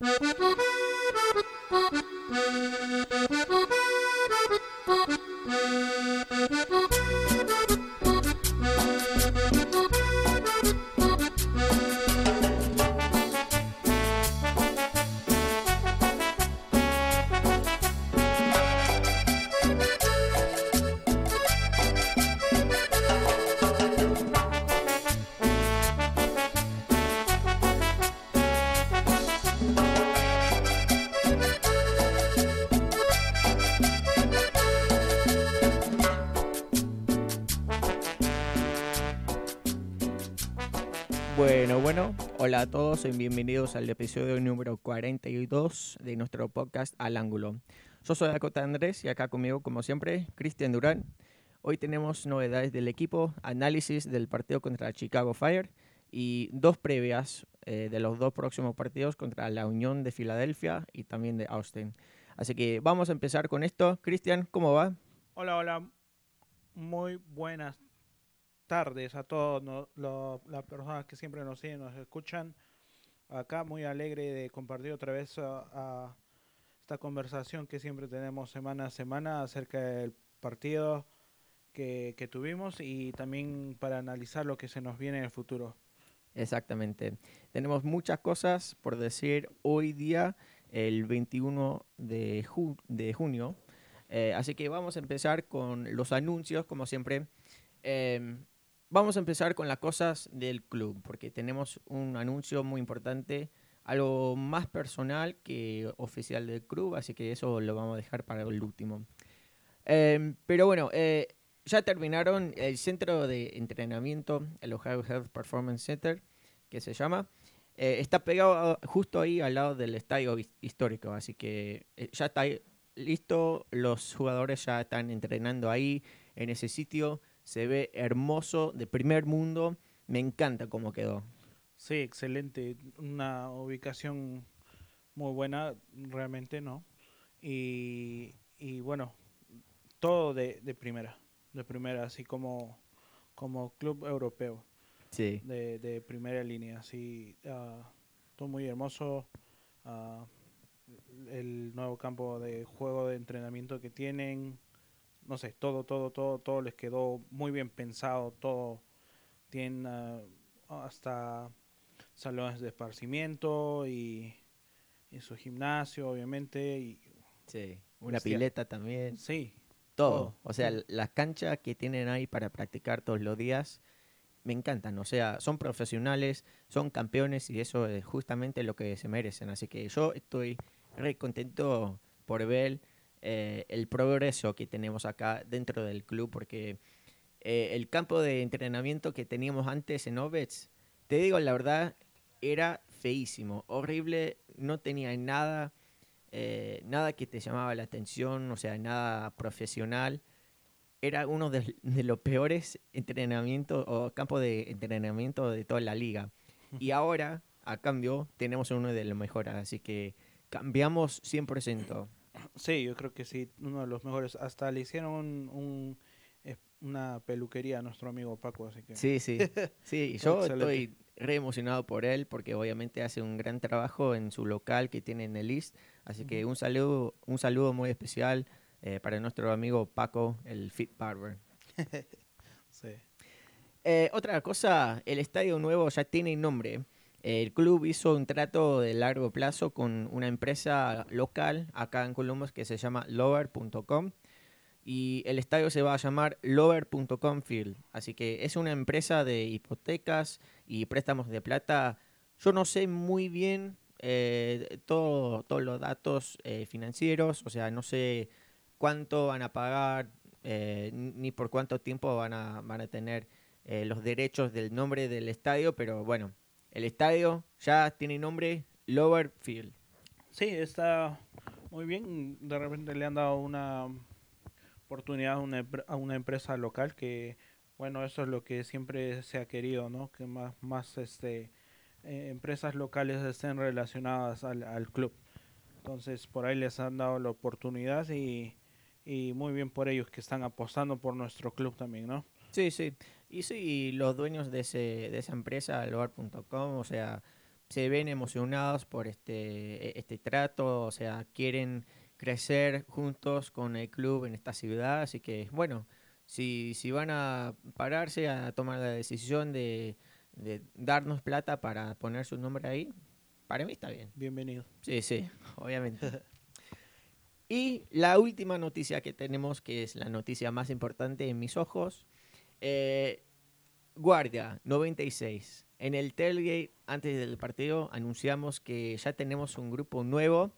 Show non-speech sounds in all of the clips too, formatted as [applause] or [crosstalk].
Bueno, hola a todos y bienvenidos al episodio número 42 de nuestro podcast Al Ángulo. Yo soy Dakota Andrés y acá conmigo, como siempre, Cristian Durán. Hoy tenemos novedades del equipo, análisis del partido contra Chicago Fire y dos previas eh, de los dos próximos partidos contra la Unión de Filadelfia y también de Austin. Así que vamos a empezar con esto. Cristian, ¿cómo va? Hola, hola. Muy buenas tardes a todas las personas que siempre nos siguen, nos escuchan. Acá muy alegre de compartir otra vez a, a esta conversación que siempre tenemos semana a semana acerca del partido que, que tuvimos y también para analizar lo que se nos viene en el futuro. Exactamente. Tenemos muchas cosas por decir hoy día, el 21 de, ju- de junio. Eh, así que vamos a empezar con los anuncios, como siempre. Em, vamos a empezar con las cosas del club, porque tenemos un anuncio muy importante, algo más personal que oficial del club, así que eso lo vamos a dejar para el último. Em, pero bueno, eh, ya terminaron el centro de entrenamiento, el Ohio Health Performance Center, que se llama. Eh, está pegado justo ahí al lado del estadio his- histórico, así que eh, ya está listo. Los jugadores ya están entrenando ahí, en ese sitio. Se ve hermoso, de primer mundo. Me encanta cómo quedó. Sí, excelente. Una ubicación muy buena, realmente, ¿no? Y, y bueno, todo de, de primera, de primera, así como, como club europeo, Sí, de, de primera línea, así, ah, todo muy hermoso. ah, el nuevo campo de juego de entrenamiento que tienen, no sé, todo, todo, todo, todo les quedó muy bien pensado, todo tienen ah, hasta salones de esparcimiento y, y su gimnasio, obviamente, y sí. Una Hostia. pileta también. sí, Todo. todo. O sea, l- las canchas que tienen ahí para practicar todos los días me encantan. O sea, son profesionales, son campeones y eso es justamente lo que se merecen. Así que yo estoy re contento por ver eh, el progreso que tenemos acá dentro del club porque eh, el campo de entrenamiento que teníamos antes en Ovets, te digo la verdad, era feísimo, horrible, no tenía nada eh, nada que te llamaba la atención, o sea, nada profesional. Era uno de, de los peores entrenamientos o campos de entrenamiento de toda la liga. Y ahora, a cambio, tenemos uno de los mejores, así que cambiamos 100%. Sí, yo creo que sí, uno de los mejores. Hasta le hicieron un, un, una peluquería a nuestro amigo Paco, así que... Sí, sí, [laughs] sí, yo estoy re emocionado por él porque obviamente hace un gran trabajo en su local que tiene en el East, así que un saludo, un saludo muy especial eh, para nuestro amigo Paco, el Fit Barber. [laughs] sí. Eh, otra cosa, el estadio nuevo ya tiene nombre. El club hizo un trato de largo plazo con una empresa local acá en Columbus que se llama Lover.com y el estadio se va a llamar Lover.com Field. Así que es una empresa de hipotecas y préstamos de plata. Yo no sé muy bien eh, todo- todos los datos eh, financieros, o sea, no sé cuánto van a pagar eh, ni por cuánto tiempo van a, van a tener los derechos del nombre del estadio, pero bueno, el estadio ya tiene nombre Lower Field. Sí, está muy bien. De repente le han dado una oportunidad a una, a una empresa local que, bueno, eso es lo que siempre se ha querido, ¿no? Que más, más este, eh, empresas locales estén relacionadas al, al club. Entonces, por ahí les han dado la oportunidad y, y muy bien por ellos que están apostando por nuestro club también, ¿no? Sí, sí. Y sí, los dueños de, ese, de esa empresa, Lower.com, o sea, se ven emocionados por este, e, este trato, o sea, quieren crecer juntos con el club en esta ciudad, así que bueno, si, si van a pararse a tomar la decisión de, de darnos plata para poner su nombre ahí, para mí está bien. Bienvenido. Sí, sí, obviamente. [laughs] y la última noticia que tenemos, que es la noticia más importante en mis ojos, eh, Guardia 96. En el tailgate, antes del partido, anunciamos que ya tenemos un grupo nuevo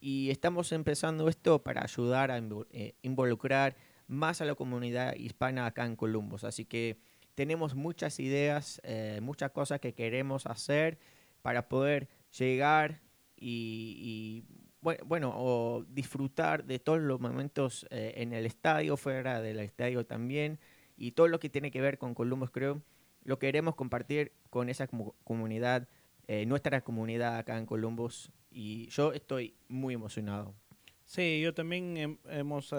y estamos empezando esto para ayudar a eh, involucrar más a la comunidad hispana acá en Columbus. Así que tenemos muchas ideas, eh, muchas cosas que queremos hacer para poder llegar y, bueno, o disfrutar de todos los momentos eh, en el estadio, fuera del estadio también, y todo lo que tiene que ver con Columbus Crew, lo queremos compartir con esa comunidad, eh, nuestra comunidad acá en Columbus, y yo estoy muy emocionado. Sí, yo también hemos,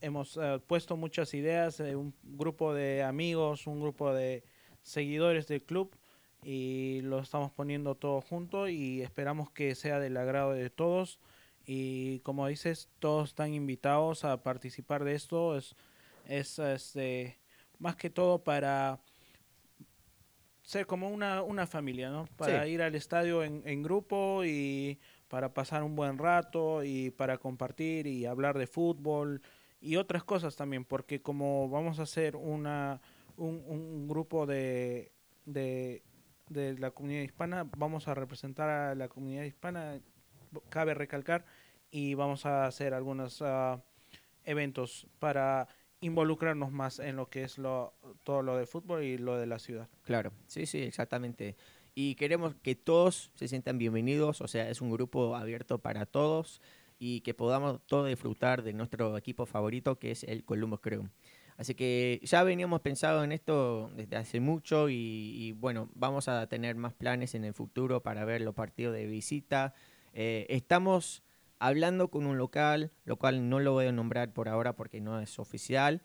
hemos puesto muchas ideas, un grupo de amigos, un grupo de seguidores del club y lo estamos poniendo todo junto y esperamos que sea del agrado de todos y como dices todos están invitados a participar de esto es es este más que todo para ser como una, una familia, ¿no? Para ir al estadio en, en grupo y para pasar un buen rato y para compartir y hablar de fútbol y otras cosas también, porque como vamos a hacer una, un, un grupo de, de, de la comunidad hispana, vamos a representar a la comunidad hispana, cabe recalcar, y vamos a hacer algunos uh, eventos para involucrarnos más en lo que es todo lo de fútbol y lo de la ciudad. Claro, sí, sí, exactamente. Y queremos que todos se sientan bienvenidos, o sea, es un grupo abierto para todos y que podamos todos disfrutar de nuestro equipo favorito que es el Columbus Crew. Así que ya veníamos pensando en esto desde hace mucho y, bueno, vamos a tener más planes en el futuro para ver los partidos de visita. Eh, estamos hablando con un local, lo cual no lo voy a nombrar por ahora porque no es oficial.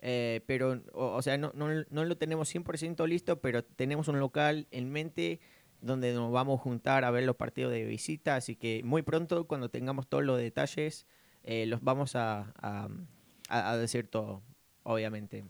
Eh, pero, o, sea, no, no, no, lo tenemos 100% listo, pero tenemos un local en mente donde nos vamos a juntar a ver los partidos de visita. Así que muy pronto, cuando tengamos todos los detalles, eh, los vamos a, a decir todo obviamente.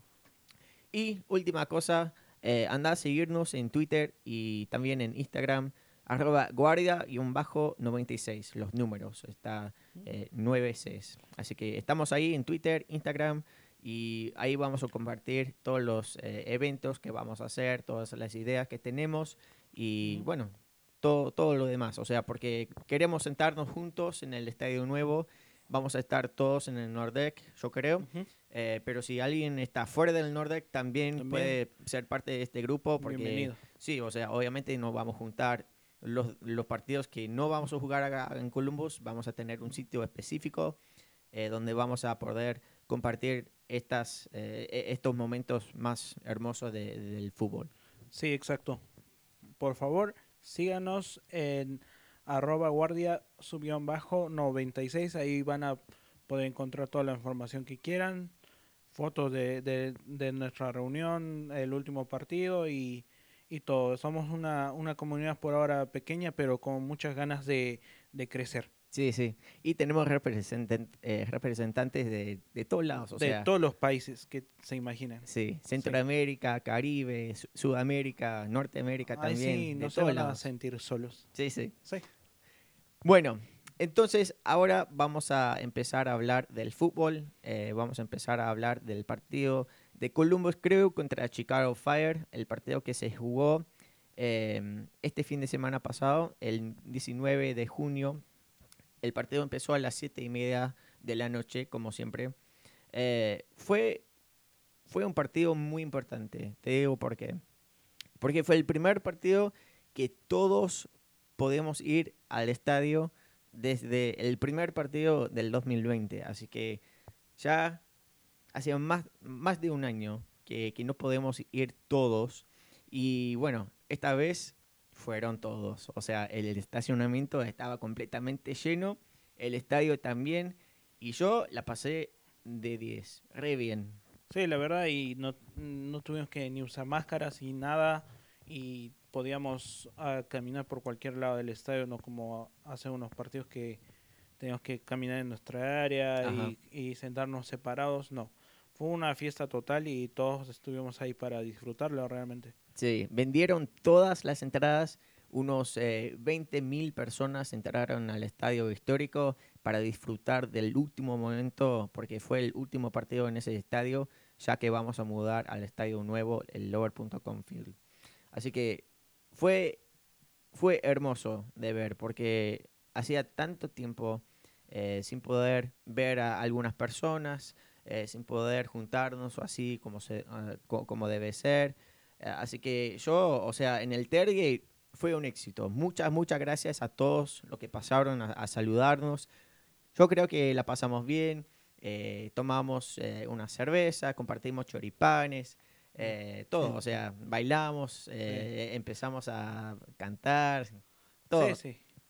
Y última cosa, eh, anda a seguirnos en Twitter y también en Instagram, arroba guardia-96, los números, está eh, 9 Cs. Así que estamos ahí en Twitter, Instagram y ahí vamos a compartir todos los eh, eventos que vamos a hacer, todas las ideas que tenemos y bueno, todo, todo lo demás. O sea, porque queremos sentarnos juntos en el estadio nuevo vamos a estar todos en el Nordec, yo creo. Eh, pero si alguien está fuera del Nordec, también, puede ser parte de este grupo. Porque, Bienvenido. Sí, o sea, obviamente nos vamos a juntar los, partidos que no vamos a jugar en Columbus. Vamos a tener un sitio específico eh, donde vamos a poder compartir estas, eh, e-, estos momentos más hermosos del fútbol. Sí, exacto. Por favor, síganos en arroba guardia subión bajo 96. Ahí van a poder encontrar toda la información que quieran, fotos de, de, nuestra reunión, el último partido y, y todo. Somos una, una comunidad por ahora pequeña, pero con muchas ganas de, de crecer. Sí, sí. Y tenemos eh, representantes de, de, todos lados. O de todos los países que se imaginan. Sí, Centroamérica, Caribe, Sudamérica, Norteamérica también. Sí, no se van a sentir solos. Sí, sí. Sí. Bueno, entonces ahora vamos a empezar a hablar del fútbol. Eh, vamos a empezar a hablar del partido de Columbus Crew contra Chicago Fire, el partido que se jugó em, este fin de semana pasado, el 19 de junio. El partido empezó a las 7 y media de la noche, como siempre. Eh, fue, fue un partido muy importante, te digo por qué. Porque fue el primer partido que todos podemos ir al estadio desde el primer partido del 2020. Así que ya hacía más, más de un año que, no podemos ir todos. Y bueno, esta vez fueron todos. O sea, el estacionamiento estaba completamente lleno, el estadio también. Y yo la pasé de 10, re bien. Sí, la verdad, y no, no tuvimos que ni usar máscaras y nada. Y podíamos ah, caminar por cualquier lado del estadio, no como hace unos partidos que teníamos que caminar en nuestra área y, y, sentarnos separados, no. Fue una fiesta total y todos estuvimos ahí para disfrutarlo realmente. Sí, vendieron todas las entradas, unos eh, 20 mil personas entraron al estadio histórico para disfrutar del último momento, porque fue el último partido en ese estadio, ya que vamos a mudar al estadio nuevo, el Lower.com Field. Así que fue, fue hermoso de ver, porque hacía tanto tiempo eh, sin poder ver a algunas personas, eh, sin poder juntarnos o así como, se, ah, como debe ser. Eh, así que yo, o sea, en el Tergate fue un éxito. Muchas, muchas gracias a todos los que pasaron a, saludarnos. Yo creo que la pasamos bien. tomamos una cerveza, compartimos choripanes, todo, o sea, bailamos, empezamos a cantar, todo,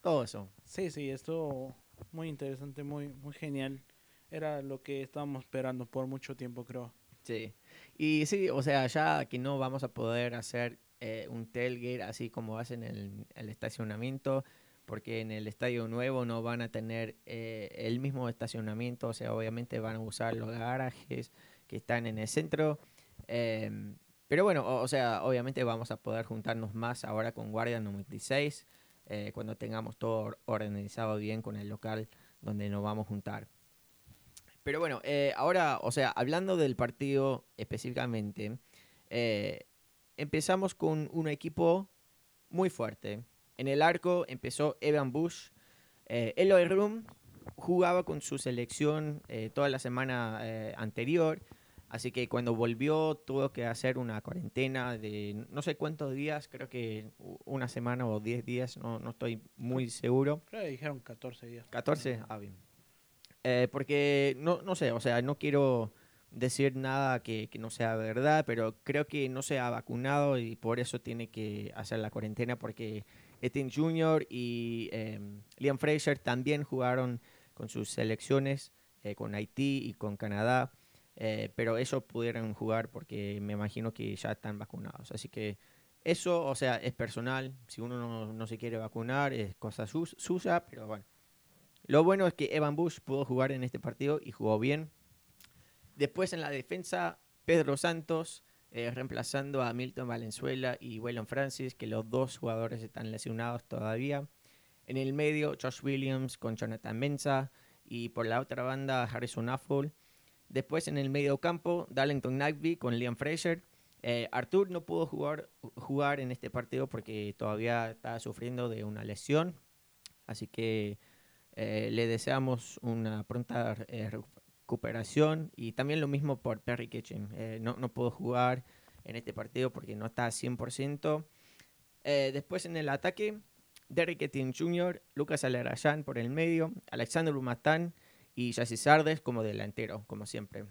todo eso. Sí, sí, esto muy interesante, muy, muy genial. Era lo que estábamos esperando por mucho tiempo, creo. Sí. Y sí, o sea, ya que no vamos a poder hacer eh, un tailgate así como hacen en el, estacionamiento, porque en el estadio nuevo no van a tener eh, el mismo estacionamiento, o sea, obviamente van a usar los garajes que están en el centro. Em, pero bueno, o, sea, obviamente vamos a poder juntarnos más ahora con Guardia 96. Eh, cuando tengamos todo organizado bien con el local donde nos vamos a juntar. Pero bueno, eh, ahora, o sea, hablando del partido específicamente, eh, empezamos con un equipo muy fuerte. En el arco empezó Evan Bush. Eloy Room jugaba con su selección toda la semana anterior Así que cuando volvió tuvo que hacer una cuarentena de no sé cuántos días, creo que una semana o 10 días, no, no estoy muy seguro. Creo que dijeron 14 días. 14, ah, bien. Eh, porque no, no sé, o sea, no quiero decir nada que, que, no sea verdad, pero creo que no se ha vacunado y por eso tiene que hacer la cuarentena porque Etienne Jr. y em, Liam Fraser también jugaron con sus selecciones, eh, con Haití y con Canadá. Eh, pero ellos pudieron jugar porque me imagino que ya están vacunados. Así que eso, o sea, es personal. Si uno no, no se quiere vacunar, es cosa suya, pero bueno. Lo bueno es que Evan Bush pudo jugar en este partido y jugó bien. Después en la defensa, Pedro Santos eh, reemplazando a Milton Valenzuela y Waylon Francis, que los dos jugadores están lesionados todavía. En el medio, Josh Williams con Jonathan Mensa y por la otra banda, Harrison Affle Después en el medio campo, Darlington Nagby con Liam Fraser. Eh, Artur no pudo jugar, jugar en este partido porque todavía está sufriendo de una lesión. Así que eh, le deseamos una pronta eh, recuperación. Y también lo mismo por Perry Kitchen. no, no pudo jugar en este partido porque no está 100%. después en el ataque, Derrick Etienne Jr., Lucas Alerayan por el medio, Alexander Lumatán y Jesse Sardes como delantero, como siempre.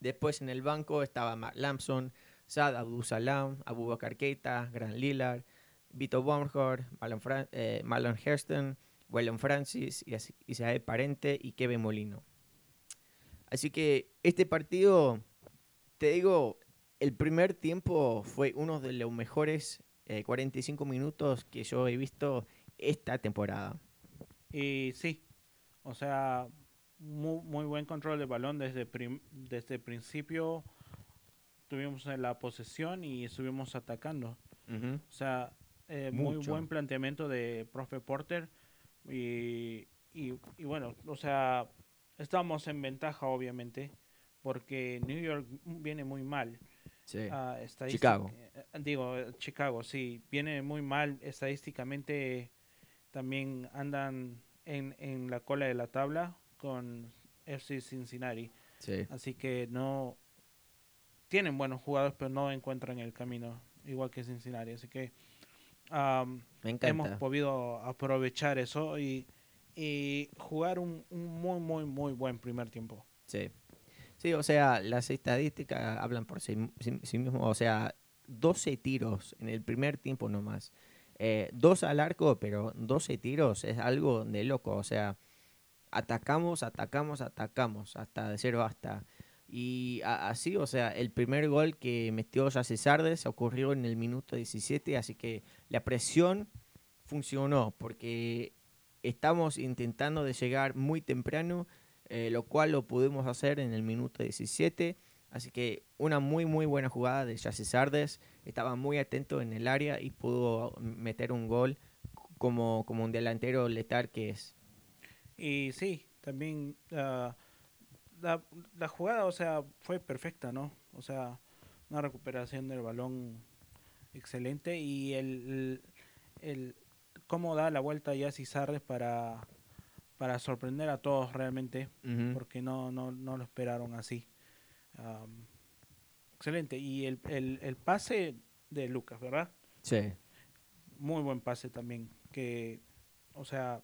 Después en el banco estaba Matt Lampson, Sad Abdul Salam, Abu Keita, Grant Lillard, Vito Baumgart, Malon, eh, Malon Hairston, Wellon Francis, Isabel Parente y Kevin Molino. Así que este partido, te digo, el primer tiempo fue uno de los mejores 45 eh, minutos que yo he visto esta temporada. Y sí, o sea, muy, muy buen control del balón desde, desde el principio. Tuvimos la posesión y estuvimos atacando. O sea, eh, muy buen planteamiento de profe Porter. Y, y, bueno, o sea, estamos en ventaja, obviamente, porque New York viene muy mal. Ah, Chicago. Eh, digo, Chicago, sí, viene muy mal estadísticamente. También andan en, en la cola de la tabla con FC Cincinnati. Así que no tienen buenos jugadores, pero no encuentran el camino igual que Cincinnati. Así que hemos podido aprovechar eso y, y jugar un, muy, muy, muy buen primer tiempo. Sí. Sí, o sea, las estadísticas hablan por sí, sí, mismo. O sea, 12 tiros en el primer tiempo nomás. Eh, dos al arco, pero 12 tiros es algo de loco. O sea, atacamos, atacamos, atacamos, hasta decir basta. Y así, o sea, el primer gol que metió Jesse Sardes ocurrió en el minuto 17, así que la presión funcionó porque estamos intentando de llegar muy temprano, eh, lo cual lo pudimos hacer en el minuto 17. Así que una muy, muy buena jugada de Jesse Sardes. Estaba muy atento en el área y pudo meter un gol como, como un delantero letal que es. Y sí, también ah, la, la, jugada, o sea, fue perfecta, ¿no? O sea, una recuperación del balón excelente y el, el, cómo da la vuelta ya Sardes para, para sorprender a todos realmente, porque no, no, no lo esperaron así. excelente. Y el, el, el pase de Lucas, ¿verdad? Sí. Muy buen pase también, que, o sea,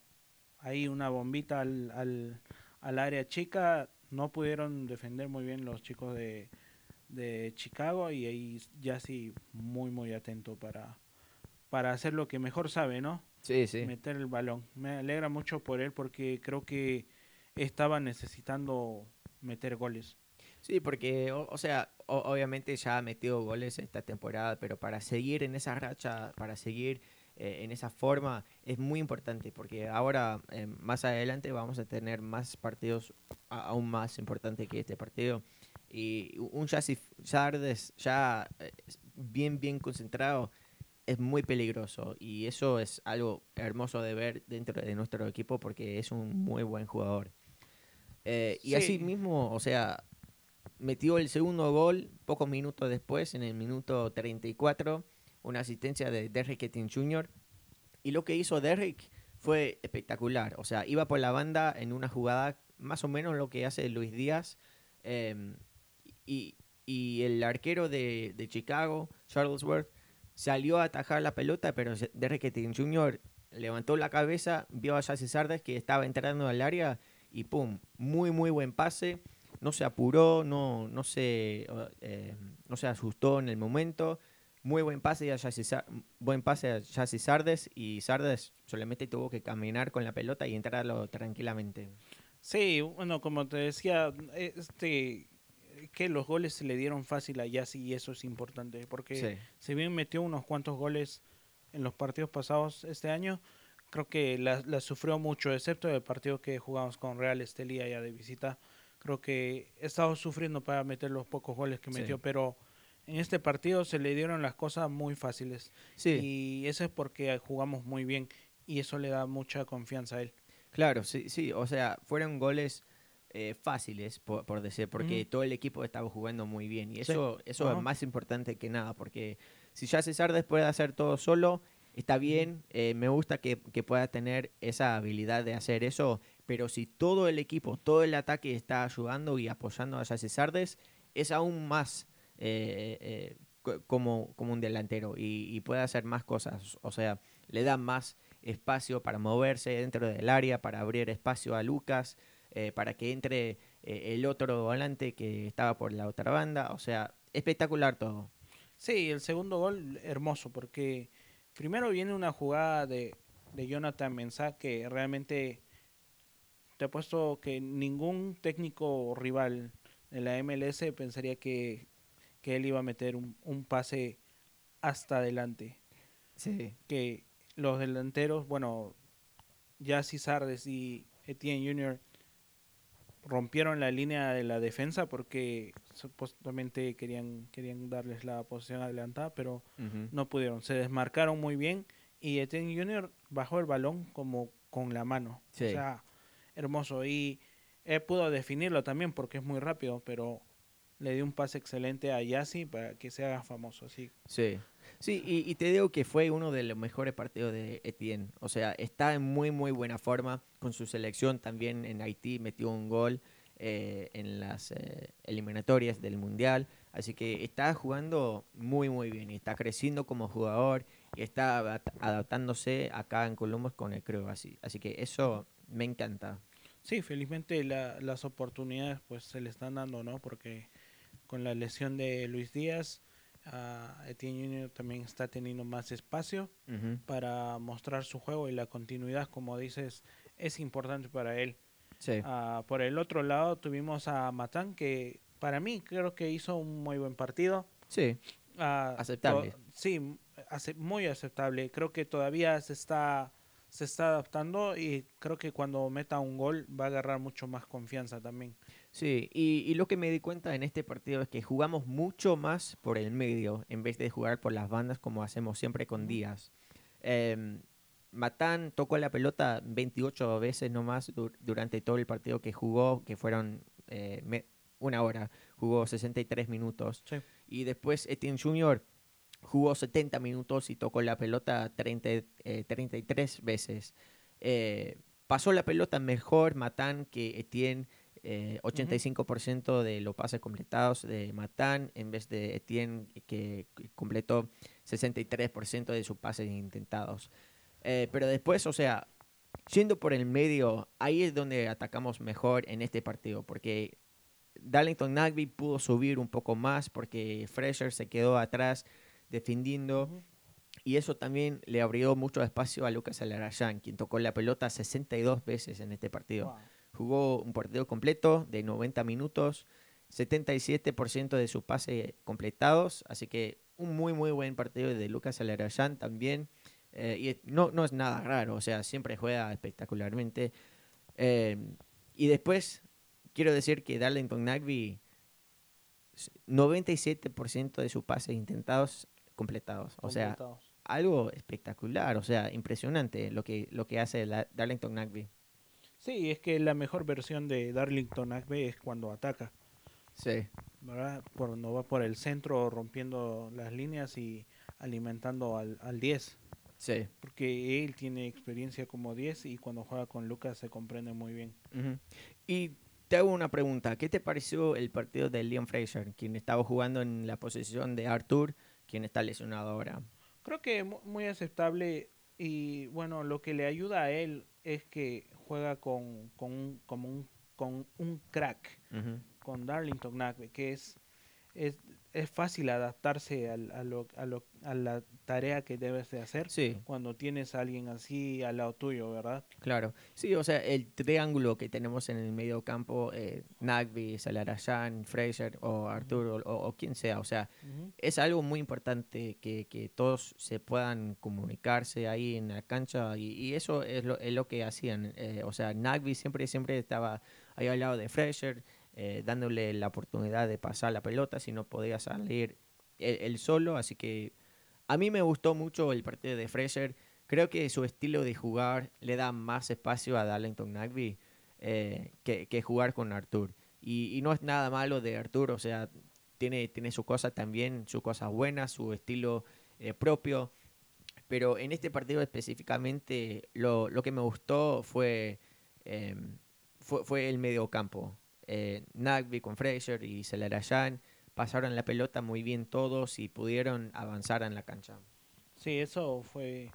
ahí una bombita al, al, al área chica. No pudieron defender muy bien los chicos de, de Chicago y ahí ya sí muy muy atento para, para hacer lo que mejor sabe, ¿no? Sí, sí. Meter el balón. Me alegra mucho por él porque creo que estaba necesitando meter goles. Sí, porque, o, sea, obviamente ya ha metido goles esta temporada, pero para seguir en esa racha, para seguir eh, en esa forma es muy importante porque ahora eh, más adelante vamos a tener más partidos aún más importantes que este partido. Y un Chassis Sardes ya eh, bien bien concentrado es muy peligroso y eso es algo hermoso de ver dentro de nuestro equipo porque es un muy buen jugador. Y así mismo o sea metió el segundo gol pocos minutos después en el minuto 34 una asistencia de Derrick Etting Jr. Y lo que hizo Derrick fue espectacular. O sea, iba por la banda en una jugada más o menos lo que hace Luis Díaz. Em, y, el arquero de, Chicago, Charlesworth, salió a atajar la pelota, pero Derrick Etting Jr. levantó la cabeza, vio a Jesse Sardes que estaba entrando al área y ¡pum! Muy, muy buen pase. No se apuró, no, no, se, eh, no se asustó en el momento muy buen pase a buen pase a Sardes y Sardes solamente tuvo que caminar con la pelota y entrarlo tranquilamente. Sí, bueno, como te decía, este que los goles se le dieron fácil a Yassi y eso es importante porque si bien metió unos cuantos goles en los partidos pasados este año, creo que la, sufrió mucho, excepto el partido que jugamos con Real Estelía ya de visita. Creo que he estado sufriendo para meter los pocos goles que metió, pero en este partido se le dieron las cosas muy fáciles. Sí. Y eso es porque jugamos muy bien y eso le da mucha confianza a él. Claro, sí, sí. O sea, fueron goles eh, fáciles, por, decir, porque todo el equipo estaba jugando muy bien. Y eso, eso es más importante que nada, porque si ya César después de hacer todo solo, está bien, eh, me gusta que, que, pueda tener esa habilidad de hacer eso, pero si todo el equipo, todo el ataque está ayudando y apoyando a Sardes, es aún más eh, eh, como, como un delantero y, puede hacer más cosas. O sea, le da más espacio para moverse dentro del área, para abrir espacio a Lucas, eh, para que entre el otro volante que estaba por la otra banda. O sea, espectacular todo. Sí, el segundo gol hermoso porque primero viene una jugada de, de Jonathan Mensah que realmente te he puesto que ningún técnico rival de la MLS pensaría que que él iba a meter un, un pase hasta adelante. Sí. Que los delanteros, bueno, ya Sardes y Etienne Jr. rompieron la línea de la defensa porque supuestamente querían, querían darles la posición adelantada, pero no pudieron. Se desmarcaron muy bien y Etienne Jr. bajó el balón como con la mano. O sea, hermoso. Y él pudo definirlo también porque es muy rápido, pero le dio un pase excelente a Yassi para que se haga famoso. Así. Sí, sí y, te digo que fue uno de los mejores partidos de Etienne. O sea, está en muy, muy buena forma con su selección. También en Haití metió un gol eh, en las eh, eliminatorias del Mundial. Así que está jugando muy, muy bien y está creciendo como jugador y está adaptándose acá en Columbus con el Creo. Así, así que eso me encanta. Sí, felizmente las oportunidades pues se le están dando, ¿no? Porque con la lesión de Luis Díaz, uh, Etienne Junior también está teniendo más espacio para mostrar su juego y la continuidad, como dices, es importante para él. Sí. Ah, por el otro lado tuvimos a Matán que para mí creo que hizo un muy buen partido. Sí. Ah, Aceptable. Sí, ace- muy aceptable. Creo que todavía se está se está adaptando y creo que cuando meta un gol va a agarrar mucho más confianza también. Sí, y, y lo que me di cuenta en este partido es que jugamos mucho más por el medio en vez de jugar por las bandas como hacemos siempre con. Díaz. Em, Matán tocó la pelota 28 veces nomás dur- durante todo el partido que jugó, que fueron eh, una hora, jugó 63 minutos. Sí. Y después Etienne Jr. jugó 70 minutos y tocó la pelota 30, eh, 33 veces. Eh, pasó la pelota mejor Matán que Etienne. Eh, 85% de los pases completados de Matán en vez de Etienne que completó 63% de sus pases intentados. Eh, pero después, o sea, yendo por el medio, ahí es donde atacamos mejor en este partido, porque Darlington Nagby pudo subir un poco más porque Fraser se quedó atrás defendiendo y eso también le abrió mucho espacio a Lucas Alarayán, quien tocó la pelota 62 veces en este partido. Wow. Jugó un partido completo de 90 minutos, 77% de sus pases completados, así que un muy muy buen partido de Lucas Alarayán también. Eh, y no, no es nada raro, o sea, siempre juega espectacularmente. Eh, y después, quiero decir que Darlington Nagby, s- 97% de sus pases intentados completados. O sea, algo espectacular, o sea, impresionante lo que, lo que hace la- Darlington Nagby. Sí, es que la mejor versión de Darlington Nagbe es cuando ataca. Sí. ¿verdad? Por, no va por el centro rompiendo las líneas y alimentando al, al 10. Sí. Porque él tiene experiencia como 10 y cuando juega con Lucas se comprende muy bien. Y te hago una pregunta. ¿Qué te pareció el partido de Liam Fraser, quien estaba jugando en la posición de Arthur, quien está lesionado ahora? Creo que mu- muy aceptable y bueno, lo que le ayuda a él es que juega con, con, un, como un, con un crack, con Darlington Nagbe, que es, es, es fácil adaptarse al- a, lo, a, lo, a la tarea que debes de hacer Sí, cuando tienes a alguien así al lado tuyo, ¿verdad? claro. Sí, o sea, el triángulo que tenemos en el medio campo, eh, Nagby, Salarayan, Fraser o Arthur o, o- o quien sea, o sea, es algo muy importante que, que todos se puedan comunicarse ahí en la cancha y, y eso es lo, es lo que hacían. eh, o sea, Nagby siempre, siempre estaba ahí al lado de Fraser, eh, dándole la oportunidad de pasar la pelota si no podía salir él, solo. Así que a mí me gustó mucho el partido de Fraser. Creo que su estilo de jugar le da más espacio a Darlington Nagby eh, que, jugar con Arthur. Y, no es nada malo de Arthur, o sea, tiene, tiene su cosa también, sus cosas buenas, su estilo eh, propio. Pero en este partido específicamente lo, lo que me gustó fue, eh, fue, fue el mediocampo. Eh, Nagby con Fraser y Celarayan pasaron la pelota muy bien todos y pudieron avanzar en la cancha. Sí, eso fue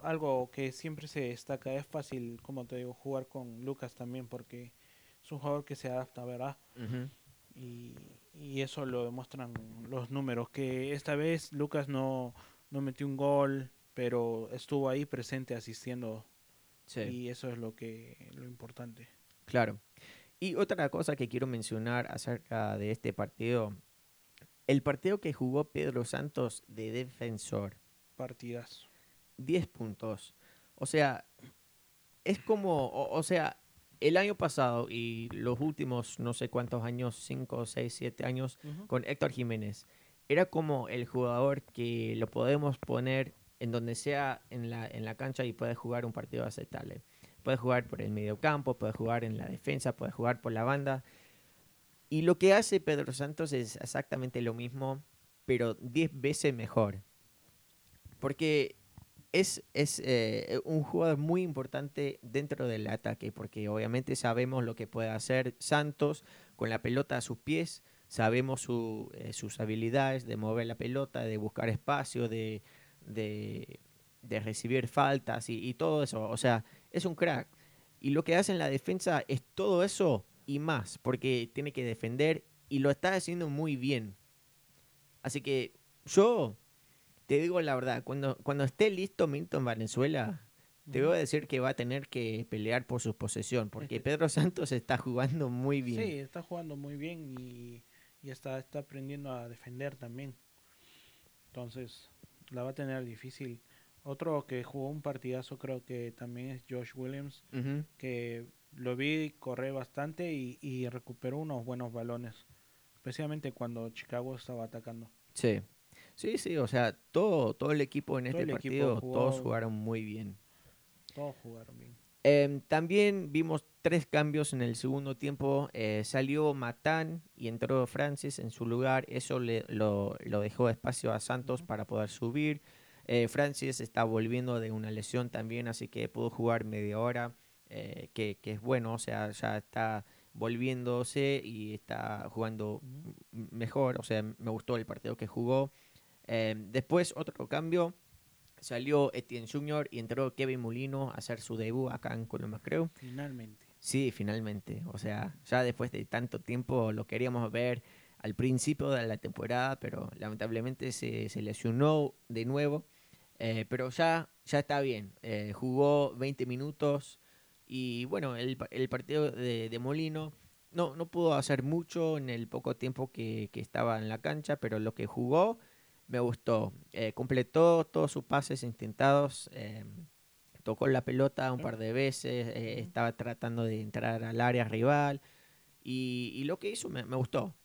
algo que siempre se destaca. Es fácil, como te digo, jugar con Lucas también porque es un jugador que se adapta, ¿verdad? Y eso lo demuestran los números, que esta vez Lucas no, no metió un gol, pero estuvo ahí presente asistiendo Sí. y eso es lo que lo importante. Claro. Y otra cosa que quiero mencionar acerca de este partido, el partido que jugó Pedro Santos de defensor, Partidas. 10 puntos. O sea, es como, o, o sea, el año pasado y los últimos no sé cuántos años, 5, 6, 7 años, con Héctor Jiménez, era como el jugador que lo podemos poner en donde sea en la, en la cancha y puede jugar un partido aceptable. Puede jugar por el mediocampo, puede jugar en la defensa, puede jugar por la banda. Y lo que hace Pedro Santos es exactamente lo mismo, pero 10 veces mejor. Porque es, es eh, un jugador muy importante dentro del ataque, porque obviamente sabemos lo que puede hacer Santos con la pelota a sus pies, sabemos su, eh, sus habilidades de mover la pelota, de buscar espacio, de, de, de recibir faltas y, y todo eso. O sea, es un crack. Y lo que hace en la defensa es todo eso y más, porque tiene que defender y lo está haciendo muy bien. Así que yo te digo la verdad, cuando, cuando esté listo Milton Valenzuela, te voy a decir que va a tener que pelear por su posesión, porque [laughs] Pedro Santos está jugando muy bien. Sí, está jugando muy bien y, y está, está aprendiendo a defender también. Entonces, la va a tener difícil. Otro que jugó un partidazo creo que también es Josh Williams, Ujú. que lo vi correr bastante y, y recuperó unos buenos balones, especialmente cuando Chicago estaba atacando. Sí. Sí, sí, o sea, todo, todo el equipo en Todo este partido, jugó- todos jugaron muy bien. Todos jugaron bien. Em, también vimos tres cambios en el segundo tiempo. Eh, salió Matán y entró Francis en su lugar. Eso le, lo, lo dejó espacio a Santos Ujú. para poder subir. Eh, Francis está volviendo de una lesión también, así que pudo jugar media hora, eh, que, que es bueno, o sea, ya está volviéndose y está jugando mejor, o sea, me gustó el partido que jugó. Em, después otro cambio, salió Etienne Jr. y entró Kevin Molino a hacer su debut acá en Colombia, creo. Finalmente. Sí, finalmente. O sea, ya después de tanto tiempo lo queríamos ver al principio de la temporada, pero lamentablemente se, se lesionó de nuevo. Eh, pero ya, ya está bien. Eh, jugó 20 minutos y bueno, el, el partido de, de Molino no, no pudo hacer mucho en el poco tiempo que, que estaba en la cancha, pero lo que jugó me gustó. Eh, completó todos sus pases intentados. tocó la pelota un par de veces, estaba tratando de entrar al área rival y, y lo que hizo me, me gustó.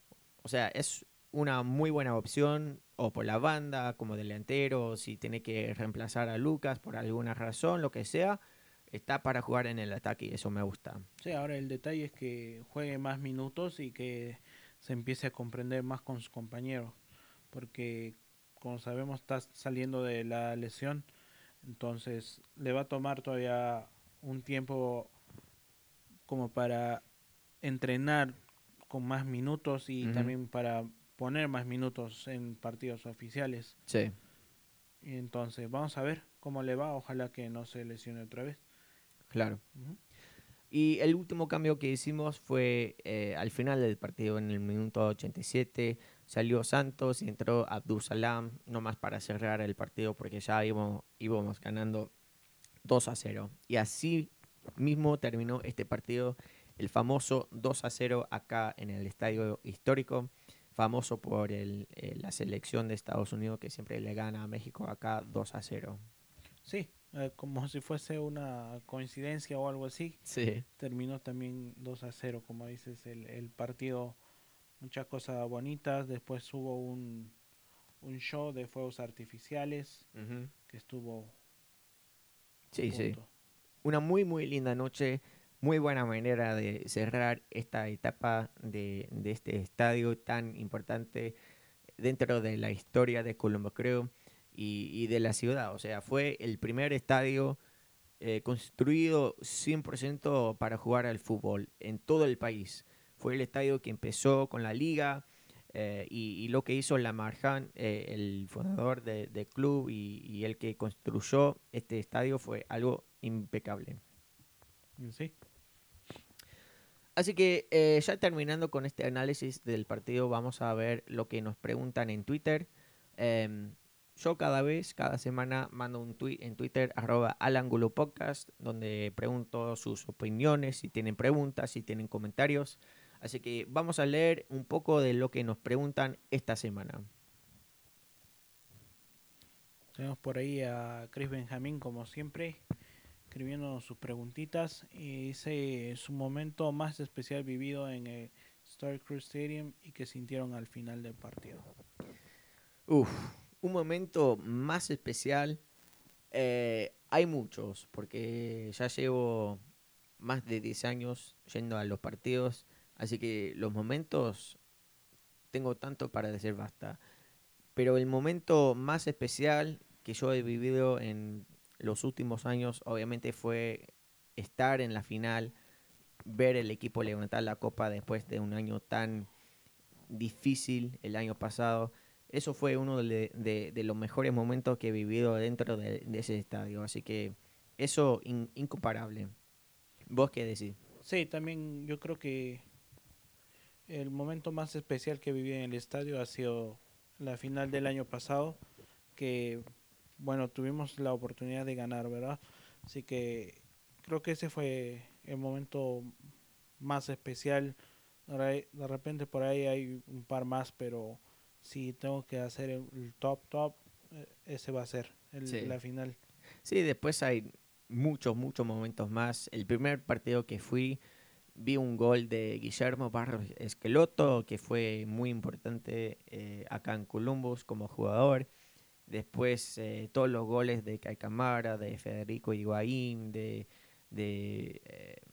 O sea, es una muy buena opción o por la banda como delantero, o si tiene que reemplazar a Lucas por alguna razón, lo que sea, está para jugar en el ataque y eso me gusta. Sí, ahora el detalle es que juegue más minutos y que se empiece a comprender más con sus compañeros, porque como sabemos está saliendo de la lesión, entonces le va a tomar todavía un tiempo como para entrenar con más minutos y también para poner más minutos en partidos oficiales. Sí. Y entonces vamos a ver cómo le va, ojalá que no se lesione otra vez. Claro. Ujú. Y el último cambio que hicimos fue eh, al final del partido, en el minuto 87, salió Santos y entró Abdul Salam, nomás para cerrar el partido porque ya íbamos, íbamos ganando 2 a 0. Y así mismo terminó este partido, el famoso 2 a 0 acá en el estadio histórico, famoso por el, eh, la selección de Estados Unidos que siempre le gana a México acá 2 a 0. Sí, eh, como si fuese una coincidencia o algo así. Sí. Terminó también 2 a 0, como dices, el, el partido. Muchas cosas bonitas. Después hubo un, un show de fuegos artificiales que estuvo. Sí, sí. una muy muy linda noche, muy buena manera de cerrar esta etapa de, de este estadio tan importante dentro de la historia de Colombo, creo, y, de la ciudad. O sea, fue el primer estadio eh, construido 100% para jugar al fútbol en todo el país. Fue el estadio que empezó con la liga eh, y, lo que hizo Lamarjan, eh, el fundador de- del club y, y el que construyó este estadio, fue algo impecable. Sí, Así que eh, ya terminando con este análisis del partido, vamos a ver lo que nos preguntan en Twitter. Em, yo cada vez, cada semana, mando un tweet en Twitter, arroba al ángulo podcast, donde pregunto sus opiniones, si tienen preguntas, si tienen comentarios. Así que vamos a leer un poco de lo que nos preguntan esta semana. tenemos por ahí a Chris Benjamín, como siempre, escribiendo sus preguntitas. Y dice su momento más especial vivido en el Star Cruise Stadium y que sintieron al final del partido. Uf, un momento más especial. eh, hay muchos, porque ya llevo más de 10 años yendo a los partidos, así que los momentos tengo tanto para decir basta. Pero el momento más especial que yo he vivido en los últimos años, obviamente, fue estar en la final, ver el equipo levantar la copa después de un año tan difícil el año pasado. Eso fue uno de, de- de los mejores momentos que he vivido dentro de, de ese estadio. Así que eso in- incomparable. ¿Vos qué decís? Sí, también yo creo que el momento más especial que viví en el estadio ha sido la final del año pasado, que bueno, tuvimos la oportunidad de ganar, ¿verdad? Así que creo que ese fue el momento más especial. De repente por ahí hay un par más, pero si tengo que hacer el top top, eh, ese va a ser el, la final. Sí, después hay muchos, muchos momentos más. El primer partido que fui, vi un gol de Guillermo Barros Esqueloto, que fue muy importante eh, acá en Columbus como jugador. Después eh, todos los goles de Caicamara, de Federico Higuaín, de, de,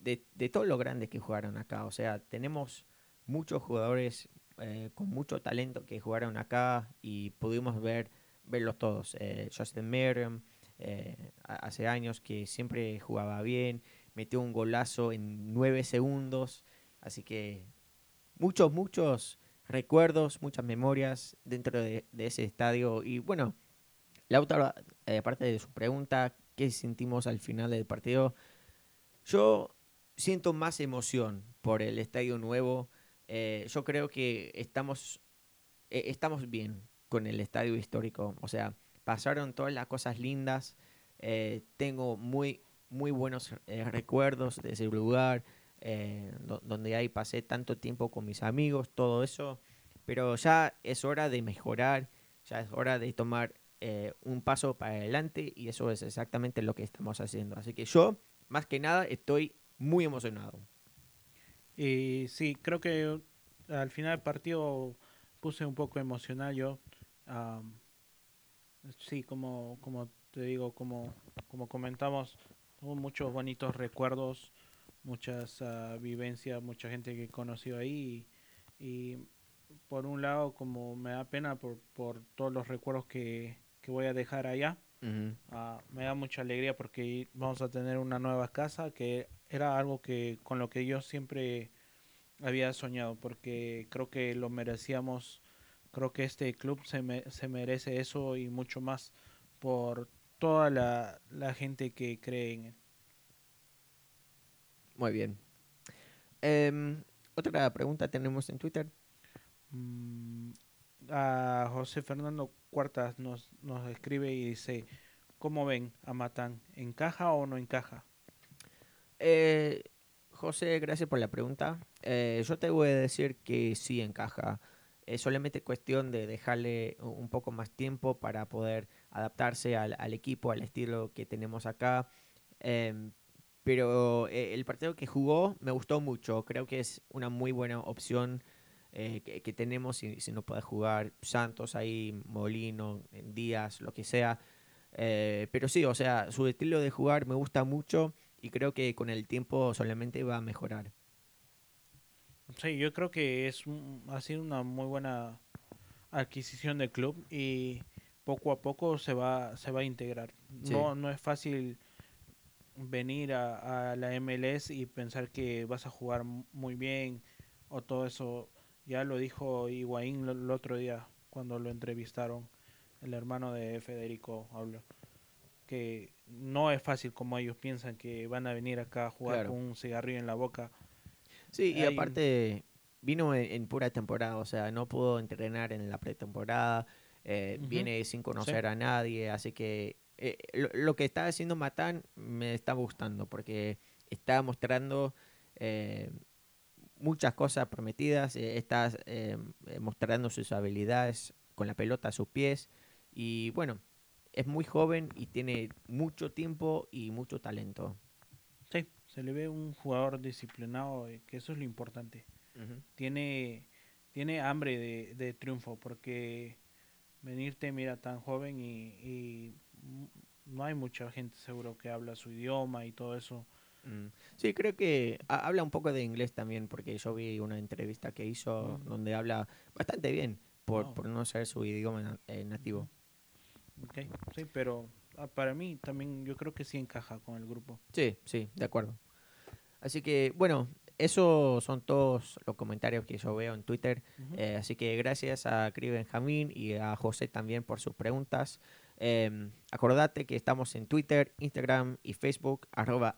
de, todos los grandes que jugaron acá. O sea, tenemos muchos jugadores con mucho talento que jugaron acá y pudimos ver verlos todos. Eh, Justin Merriam, eh, hace años que siempre jugaba bien, metió un golazo en nueve segundos, así que muchos, muchos recuerdos, muchas memorias dentro de, ese estadio. Y bueno, la otra eh, parte de su pregunta, ¿qué sentimos al final del partido? Yo siento más emoción por el estadio nuevo. yo creo que estamos, estamos bien con el estadio histórico. O sea, pasaron todas las cosas lindas. Eh, tengo muy, muy buenos eh, recuerdos de ese lugar, eh, donde ahí pasé tanto tiempo con mis amigos, todo eso. Pero ya es hora de mejorar, ya es hora de tomar un paso para adelante y eso es exactamente lo que estamos haciendo. Así que yo, más que nada, estoy muy emocionado. Y sí, creo que al final del partido puse un poco emocional yo sí, como, como te digo, como, como comentamos, hubo muchos bonitos recuerdos, muchas uh, vivencias, mucha gente que he conocido ahí y, por un lado como me da pena por, por todos los recuerdos que, que voy a dejar allá. Ah, me da mucha alegría porque vamos a tener una nueva casa que era algo que con lo que yo siempre había soñado porque creo que lo merecíamos Creo que este club se, se merece eso y mucho más por toda la, gente que cree en él. Muy bien. Em, otra pregunta tenemos en Twitter. Mm, a José Fernando Cuartas nos, nos escribe y dice, ¿cómo ven a Matán? ¿Encaja o no encaja? Eh, José, gracias por la pregunta. Eh, yo te voy a decir que sí encaja. Es solamente cuestión de dejarle un poco más tiempo para poder adaptarse al, equipo, al estilo que tenemos acá. Em, pero eh, el partido que jugó me gustó mucho. Creo que es una muy buena opción eh, que, tenemos si, si, no puede jugar Santos ahí, Molino, Díaz, lo que sea. Eh, pero sí, o sea, su estilo de jugar me gusta mucho y creo que con el tiempo solamente va a mejorar. Sí, yo creo que es ha sido una muy buena adquisición del club y poco a poco se va se va a integrar. No no es fácil venir a, la MLS y pensar que vas a jugar muy bien o todo eso. Ya lo dijo Higuaín el otro día cuando lo entrevistaron, el hermano de Federico habló que no es fácil como ellos piensan que van a venir acá a jugar con un cigarrillo en la boca. Sí, y aparte vino en, pura temporada, o sea, no pudo entrenar en la pretemporada, eh, viene sin conocer a nadie, así que eh, lo, que está haciendo Matán me está gustando porque está mostrando eh, muchas cosas prometidas, está mostrando sus habilidades con la pelota a sus pies y bueno, es muy joven y tiene mucho tiempo y mucho talento. Sí, se le ve un jugador disciplinado, eh, que eso es lo importante. Tiene tiene hambre de, triunfo, porque venirte, mira, tan joven y, no hay mucha gente seguro que habla su idioma y todo eso. Mm. Sí, creo que habla un poco de inglés también, porque yo vi una entrevista que hizo donde habla bastante bien, por, por no ser su idioma eh, nativo. Ok, sí, pero ah, para mí también yo creo que sí encaja con el grupo. Sí, sí, de acuerdo. Así que, bueno, esos son todos los comentarios que yo veo en Twitter. Eh, así que gracias a Cri Benjamín y a José también por sus preguntas. Eh, acordate que estamos en Twitter, Instagram y Facebook, arroba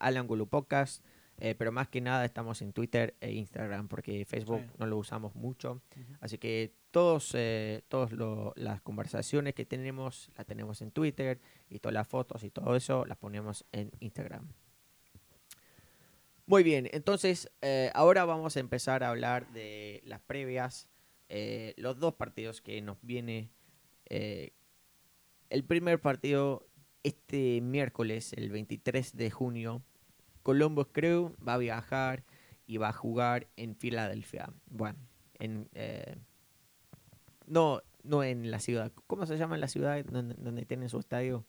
Podcast. Eh, pero más que nada estamos en Twitter e Instagram porque Facebook Sí. no lo usamos mucho. Así que todos, eh, todos lo- las conversaciones que tenemos las tenemos en Twitter y todas las fotos y todo eso las ponemos en Instagram. Muy bien, entonces eh, ahora vamos a empezar a hablar de las previas, eh, los dos partidos que nos viene. El primer partido este miércoles, el 23 de junio, Columbus Crew va a viajar y va a jugar en Filadelfia. Bueno, en, eh, no, no en la ciudad. ¿Cómo se llama la ciudad donde, donde tienen su estadio?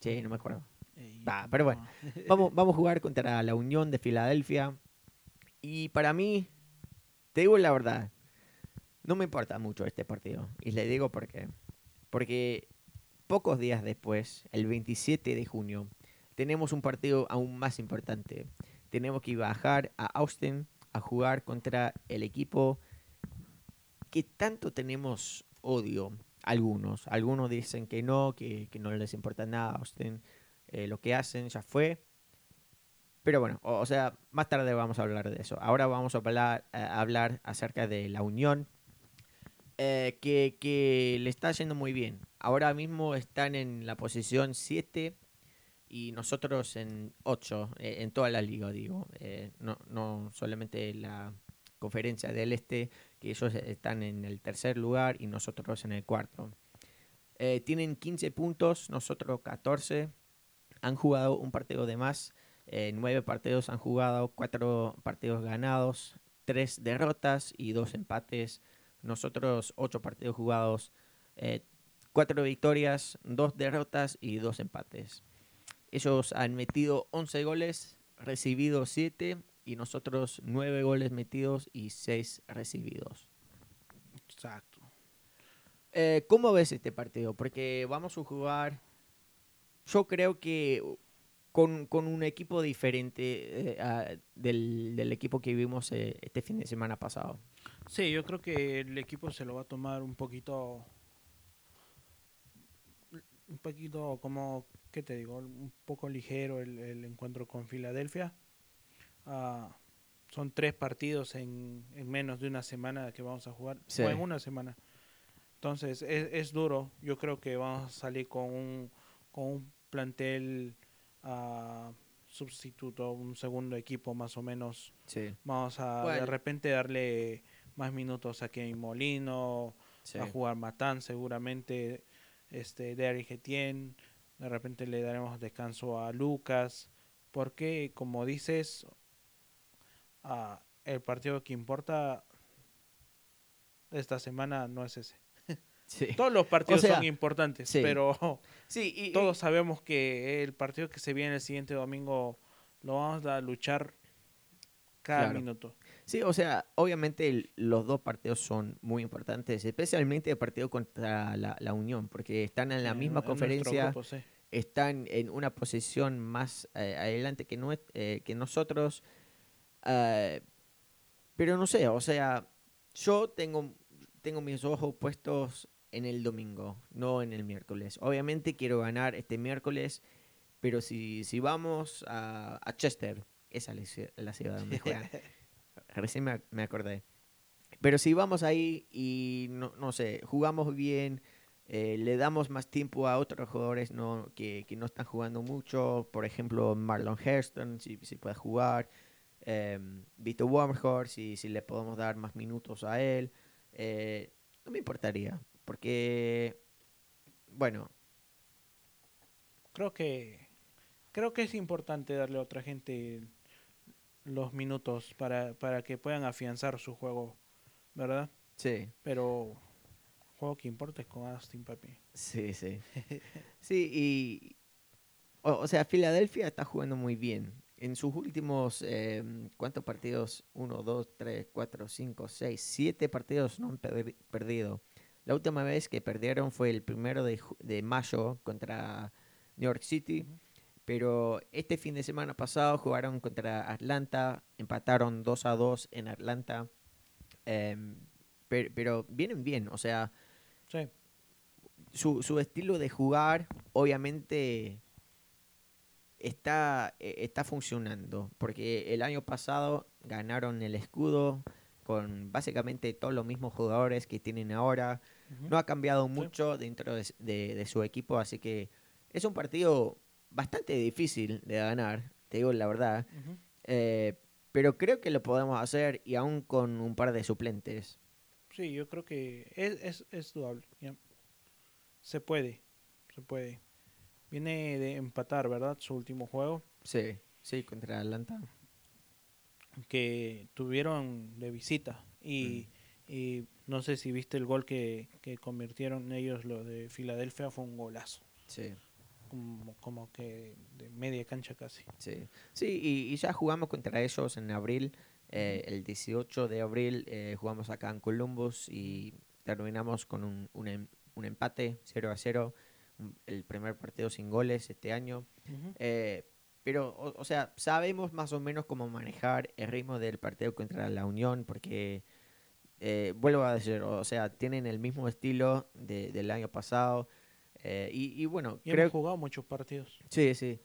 Sí, no me acuerdo. Eh, pero bueno. no. Vamos, [laughs] vamos a jugar contra la Unión de Filadelfia. Y para mí, te digo la verdad, no me importa mucho este partido. Y le digo por qué. Porque pocos días después, el 27 de junio, tenemos un partido aún más importante. Tenemos que bajar a Austin a jugar contra el equipo que tanto tenemos odio. Algunos. Algunos dicen que no, que, no les importa nada a Austin. eh, lo que hacen ya fue. Pero bueno, o, sea, más tarde vamos a hablar de eso. Ahora vamos a hablar, hablar acerca de la Unión, eh, que, que le está yendo muy bien. Ahora mismo están en la posición 7 y nosotros en 8, eh, en toda la liga, digo. Eh, no, no solamente la conferencia del Este, que ellos están en el tercer lugar y nosotros en el cuarto. Eh, tienen 15 puntos, nosotros 14. Han jugado un partido de más. Eh, nueve partidos han jugado, cuatro partidos ganados, tres derrotas y dos empates. Nosotros ocho partidos jugados, cuatro victorias, dos derrotas y dos empates. Ellos han metido 11 goles, recibido 7 y nosotros 9 goles metidos y 6 recibidos. Exacto. Eh, ¿Cómo ves este partido? Porque vamos a jugar, yo creo que con, con un equipo diferente eh, a- del, del equipo que vimos eh, este fin de semana pasado. Sí, yo creo que el equipo se lo va a tomar un poquito. Un poquito como, ¿qué te digo? Un poco ligero el, el encuentro con Filadelfia. Ah, son tres partidos en, en menos de una semana que vamos a jugar. Sí. O en una semana. Entonces, es, es duro. Yo creo que vamos a salir con un, con un plantel ah, sustituto, un segundo equipo más o menos Sí, Vamos a de repente darle más minutos a Kevin Molino, sí. a jugar Matán seguramente, este Derrick Etienne, de repente le daremos descanso a Lucas, porque como dices, ah, el partido que importa esta semana no es ese. Sí. [laughs] Todos los partidos sea, son importantes, sí. pero Sí, y- y- todos sabemos que el partido que se viene el siguiente domingo lo vamos a luchar cada Claro. minuto. Sí, o sea, obviamente el- los dos partidos son muy importantes, especialmente el partido contra la, la Unión, porque están en la En- misma en conferencia, grupo, sí. están en una posición más eh, adelante que, eh, que nosotros. eh, pero no sé, o sea, yo tengo, tengo mis ojos puestos en el domingo, no en el miércoles. Obviamente quiero ganar este miércoles, pero si, si vamos a, a Chester, esa es la ciudad donde [laughs] juegan. Recién me, me acordé. Pero si vamos ahí y no, no sé, jugamos bien, eh, le damos más tiempo a otros jugadores no, que, que no están jugando mucho, por ejemplo Marlon Hairston, si, si puede jugar, eh, Vito Wormhorst, si, si le podemos dar más minutos a él, eh, no me importaría, porque, bueno, Creo que creo que es importante darle a otra gente los minutos para, para que puedan afianzar su juego, ¿verdad? sí, Pero juego que importa es con Austin, papi. sí, sí. [laughs] Sí, y, o, o sea, Filadelfia está jugando muy bien. En sus últimos, eh, ¿cuántos partidos? Uno, dos, tres, cuatro, cinco, seis, siete partidos no han perdi- perdido. La última vez que perdieron fue el primero de, de mayo contra New York City. Pero este fin de semana pasado jugaron contra Atlanta, empataron 2 a 2 en Atlanta. Em, per- pero vienen bien, o sea, Sí, su, su estilo de jugar, obviamente, está, eh, está funcionando, porque el año pasado ganaron el escudo con básicamente todos los mismos jugadores que tienen ahora. No ha cambiado mucho dentro de, de- de su equipo, así que es un partido bastante difícil de ganar, te digo la verdad. Eh, pero creo que lo podemos hacer y aún con un par de suplentes. Sí, yo creo que es, es, es doable. ya. Se puede, se puede. Viene de empatar, ¿verdad? Su último juego, Sí, sí, contra Atlanta. que tuvieron de visita. Y, y no sé si viste el gol que, que convirtieron ellos, los de Filadelfia, fue un golazo. Sí, Como, como que de media cancha casi. sí. Sí, y, y ya jugamos contra ellos en abril. eh, el 18 de abril eh, jugamos acá en Columbus y terminamos con un, un em- un empate 0 a 0. un- El primer partido sin goles este año. Eh, pero, o, o sea, sabemos más o menos cómo manejar el ritmo del partido contra la Unión, porque, eh, vuelvo a decir, o sea, tienen el mismo estilo de- del año pasado. Eh, y, y bueno, Y creo hemos jugado muchos partidos. Sí, sí.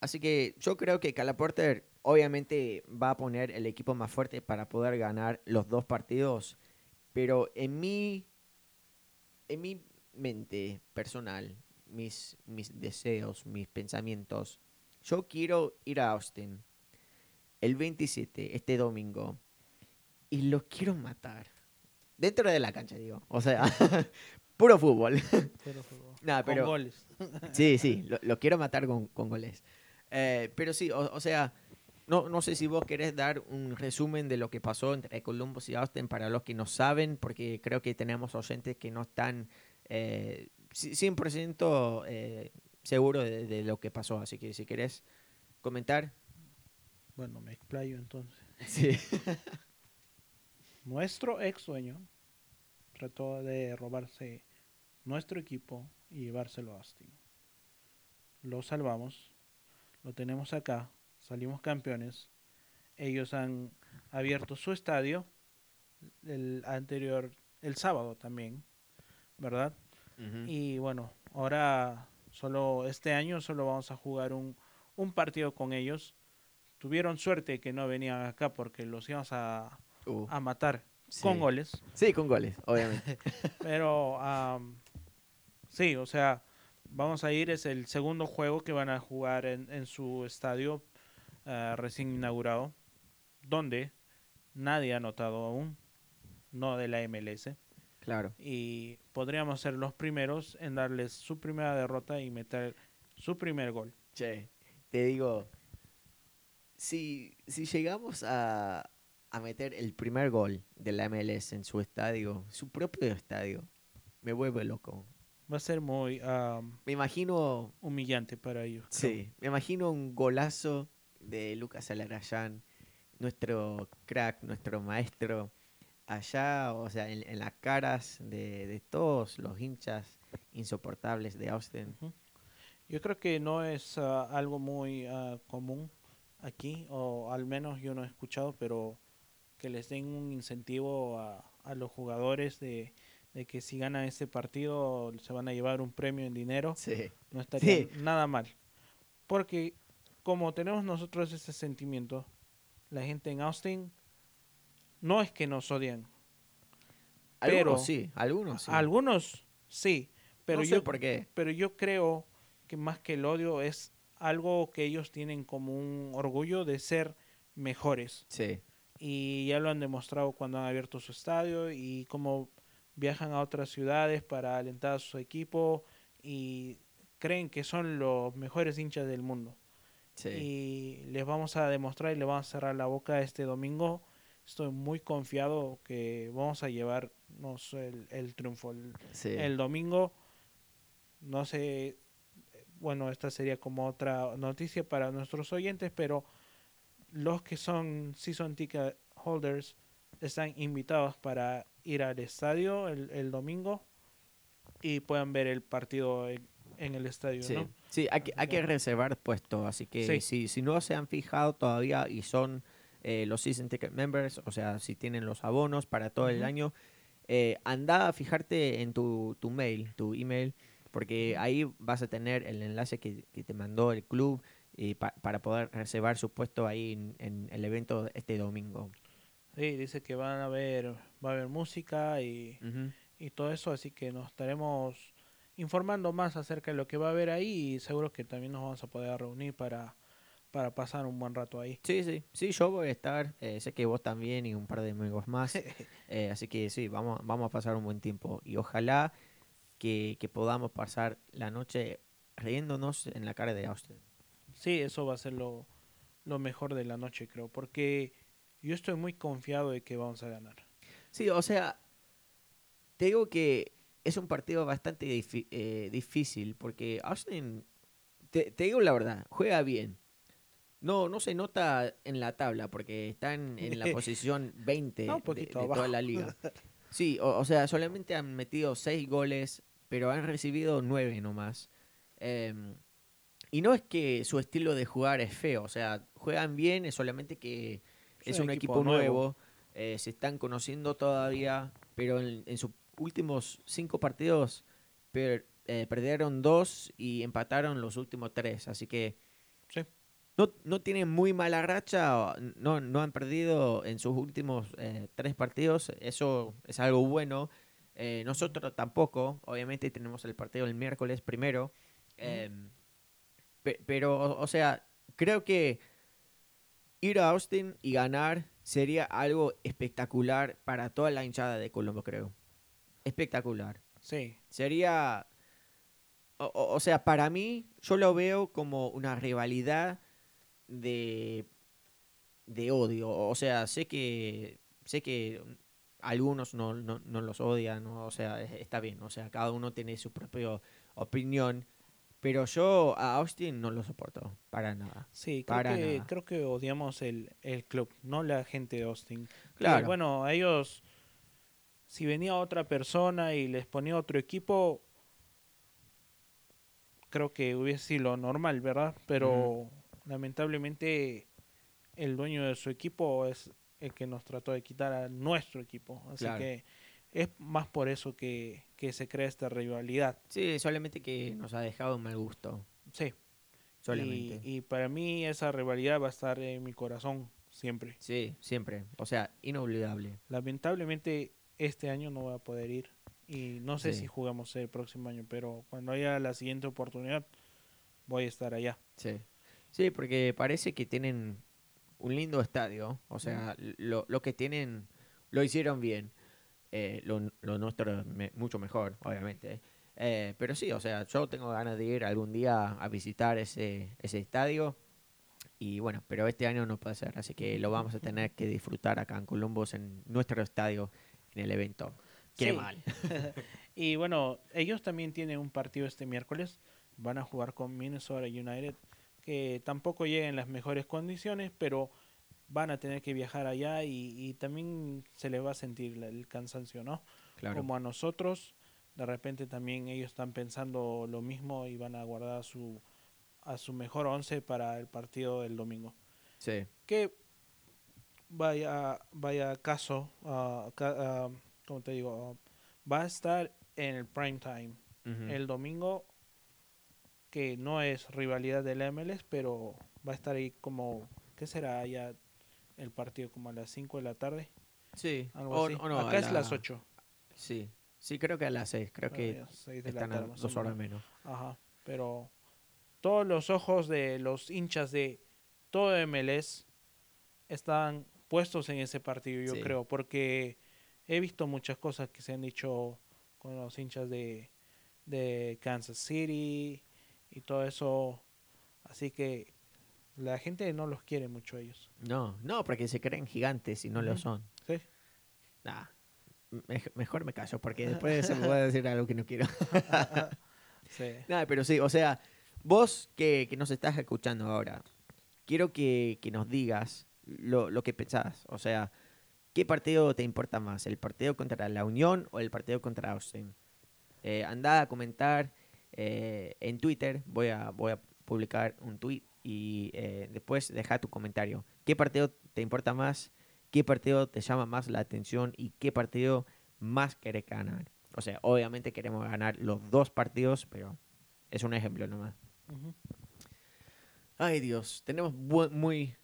Así que yo creo que Calaporter obviamente va a poner el equipo más fuerte para poder ganar los dos partidos, pero en mi, en mi mente personal, mis, mis deseos, mis pensamientos, yo quiero ir a Austin el 27, este domingo, y los quiero matar. Dentro de la cancha, digo. O sea, [laughs] puro fútbol. [laughs] Con goles. [laughs] Sí, sí, lo, lo quiero matar con, con goles. Eh, pero sí, o, o sea, no, no sé si vos querés dar un resumen de lo que pasó entre Columbus y Austin para los que no saben, porque creo que tenemos oyentes que no están eh, ci- 100% eh, seguros de, de lo que pasó. Así que si querés comentar. Bueno, me explayo entonces. [laughs] Sí. Nuestro ex dueño trató de robarse nuestro equipo y llevárselo a Austin. Lo salvamos, lo tenemos acá, salimos campeones. Ellos han abierto su estadio el anterior, el sábado también, ¿verdad? Y bueno, ahora solo este año solo vamos a jugar un, un partido con ellos. Tuvieron suerte que no venían acá porque los íbamos a, Uh, a matar sí. con goles. Sí, con goles, obviamente. [laughs] Pero am, sí, o sea, vamos a ir, es el segundo juego que van a jugar en, en su estadio ah, recién inaugurado, donde nadie ha anotado aún, no de la MLS. claro. Y podríamos ser los primeros en darles su primera derrota y meter su primer gol. Che, te digo, si, si llegamos a, a meter el primer gol de la MLS en su estadio, su propio estadio, me vuelve loco. Va a ser muy am, Me imagino, humillante para ellos. sí, me imagino un golazo de Lucas Alarayán, nuestro crack, nuestro maestro, allá, o sea, en, en las caras de, de todos los hinchas insoportables de Austin. Ujú. Yo creo que no es ah, algo muy ah, común aquí, o al menos yo no he escuchado, pero que les den un incentivo a, a los jugadores de, de que si ganan este partido se van a llevar un premio en dinero, Sí, no estaría Sí. nada mal. Porque como tenemos nosotros ese sentimiento, la gente en Austin no es que nos odian. algunos Pero- sí, algunos sí. Algunos sí, pero no sé yo por qué. pero yo creo que más que el odio es algo que ellos tienen como un orgullo de ser mejores. Sí. Y ya lo han demostrado cuando han abierto su estadio y cómo viajan a otras ciudades para alentar a su equipo y creen que son los mejores hinchas del mundo. Sí. Y les vamos a demostrar y les vamos a cerrar la boca este domingo. Estoy muy confiado que vamos a llevarnos el, el triunfo. El- sí. el domingo. No sé, bueno, esta sería como otra noticia para nuestros oyentes, pero los que son season ticket holders están invitados para ir al estadio el, el domingo y puedan ver el partido en, en el estadio, Sí, ¿no? sí, hay que, hay que reservar puesto, así que Sí. si, si no se han fijado todavía y son eh, los Season Ticket Members, o sea, si tienen los abonos para todo el año, eh, anda a fijarte en tu, tu mail, tu email, porque ahí vas a tener el enlace que, que te mandó el club y pa- para poder reservar su puesto ahí en, en el evento este domingo. Sí, dice que van a haber, va a haber música y, Ujú. y todo eso, así que nos estaremos informando más acerca de lo que va a haber ahí y seguro que también nos vamos a poder reunir para, para pasar un buen rato ahí. Sí, sí, sí, yo voy a estar, eh, sé que vos también y un par de amigos más, [laughs] eh, así que sí, vamos, vamos a pasar un buen tiempo y ojalá que, que podamos pasar la noche riéndonos en la cara de Austin. Sí, eso va a ser lo, lo mejor de la noche, creo, porque yo estoy muy confiado de que vamos a ganar. Sí, o sea, te digo que es un partido bastante eh, difícil porque Austin, te, te digo la verdad, juega bien. No, no se nota en la tabla porque están en la [laughs] posición 20 Está un de, toda la liga. [laughs] Sí, o, o sea, solamente han metido 6 goles, pero han recibido 9 nomás. Em, y no es que su estilo de jugar es feo, o sea, juegan bien, es solamente que es un equipo, nuevo, eh, se están conociendo todavía, pero en, en sus últimos cinco partidos per- eh, perdieron dos y empataron los últimos tres, así que Sí. no, no tienen muy mala racha, no, no han perdido en sus últimos eh, tres partidos, eso es algo bueno. Eh, nosotros tampoco, obviamente tenemos el partido el miércoles primero, em, pe- pero, o- o sea, creo que ir a Austin y ganar sería algo espectacular para toda la hinchada de Colombo, creo. Espectacular. Sí, Sería, o, sea, para mí, yo lo veo como una rivalidad de, de odio. O sea, sé que, sé que algunos no, no, no los odian, o sea, es- está bien, o sea, cada uno tiene su propia opinión. Pero yo a Austin no lo soporto, para nada. sí, creo Para que, nada. creo que odiamos el, el club, no la gente de Austin. Claro. bueno, a ellos, si venía otra persona y les ponía otro equipo, creo que hubiese sido lo normal, ¿verdad? Pero lamentablemente el dueño de su equipo es el que nos trató de quitar a nuestro equipo. Así Claro. que es más por eso que, que se crea esta rivalidad. Sí, solamente que nos ha dejado un mal gusto. Sí. Solamente. Y, y para mí esa rivalidad va a estar en mi corazón siempre. Sí, siempre. O sea, inolvidable. Lamentablemente este año no voy a poder ir y no sé Sí. si jugamos el próximo año, pero cuando haya la siguiente oportunidad voy a estar allá. Sí. Sí, porque parece que tienen un lindo estadio. O sea, lo, lo que tienen lo hicieron bien. Eh, lo, lo nuestro me- mucho mejor, obviamente. Eh, pero sí, o sea, yo tengo ganas de ir algún día a visitar ese, ese estadio. Y bueno, pero este año no puede ser, así que lo vamos a tener que disfrutar acá en Columbus, en nuestro estadio, en el evento. Qué Sí. mal. [laughs] Y bueno, ellos también tienen un partido este miércoles. Van a jugar con Minnesota United, que tampoco llega en las mejores condiciones, pero van a tener que viajar allá y, y también se les va a sentir el cansancio, ¿no? Claro. Como a nosotros, de repente también ellos están pensando lo mismo y van a guardar a su, a su mejor once para el partido del domingo. Sí. Que vaya, vaya caso, ah, ca- ah, ¿cómo te digo? Ah, va a estar en el prime time el domingo, que no es rivalidad del MLS, pero va a estar ahí como, ¿qué será ya el partido? Como a las 5 de la tarde, Sí. algo O- así. o no, Acá es la- las 8. Sí. Sí, creo que a las seis. Creo que están a más o dos horas menos. menos. Ajá, pero todos los ojos de los hinchas de todo MLS están puestos en ese partido, yo Sí. creo, porque he visto muchas cosas que se han dicho con los hinchas de, de Kansas City y todo eso, así que la gente no los quiere mucho a ellos. No, no, porque se creen gigantes y no lo son. Sí. Nah, me- mejor me callo porque después se me voy a decir algo que no quiero. [laughs] Sí. Nada, pero sí, o sea, vos que, que nos estás escuchando ahora, quiero que, que nos digas lo, lo que pensás. O sea, ¿qué partido te importa más? ¿El partido contra la Unión o el partido contra Austin? Eh, anda a comentar eh, en Twitter, voy a, voy a publicar un tweet y eh, después deja tu comentario. ¿Qué partido te importa más? ¿Qué partido te llama más la atención? ¿Y qué partido más querés ganar? O sea, obviamente queremos ganar los dos partidos, pero es un ejemplo nomás. Ay Dios, tenemos bu- muy,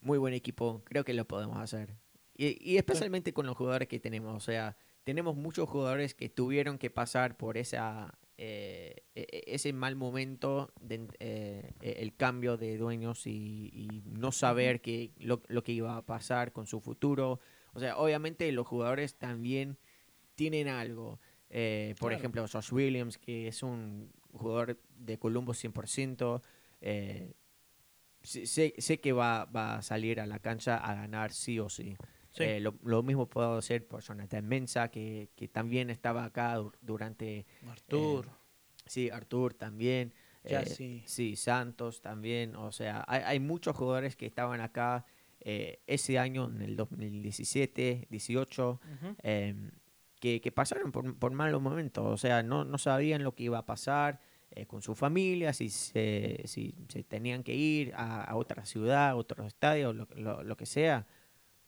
muy buen equipo. Creo que lo podemos hacer. Y, y especialmente con los jugadores que tenemos. O sea, tenemos muchos jugadores que tuvieron que pasar por esa, eh, e- e- ese mal momento, de, eh, el cambio de dueños y, y no saber que, lo, lo que iba a pasar con su futuro. O sea, obviamente los jugadores también tienen algo. Eh, por Claro. ejemplo, Josh Williams, que es un jugador de Columbus 100%. eh, sé, sé- sé que va, va a salir a la cancha a ganar sí o sí. Sí. Eh, lo, lo mismo puedo hacer por Jonathan Mensa, que, que también estaba acá dur- durante... Artur, Sí, Artur también. eh, sí, Santos también. O sea, hay, hay muchos jugadores que estaban acá eh, ese año, en el 2017, 18, Ujú. em, que, que pasaron por, por malos momentos. O sea, no, no sabían lo que iba a pasar eh, con su familia, si se, si se tenían que ir a, a otra ciudad, a otro estadio, lo, lo- lo que sea.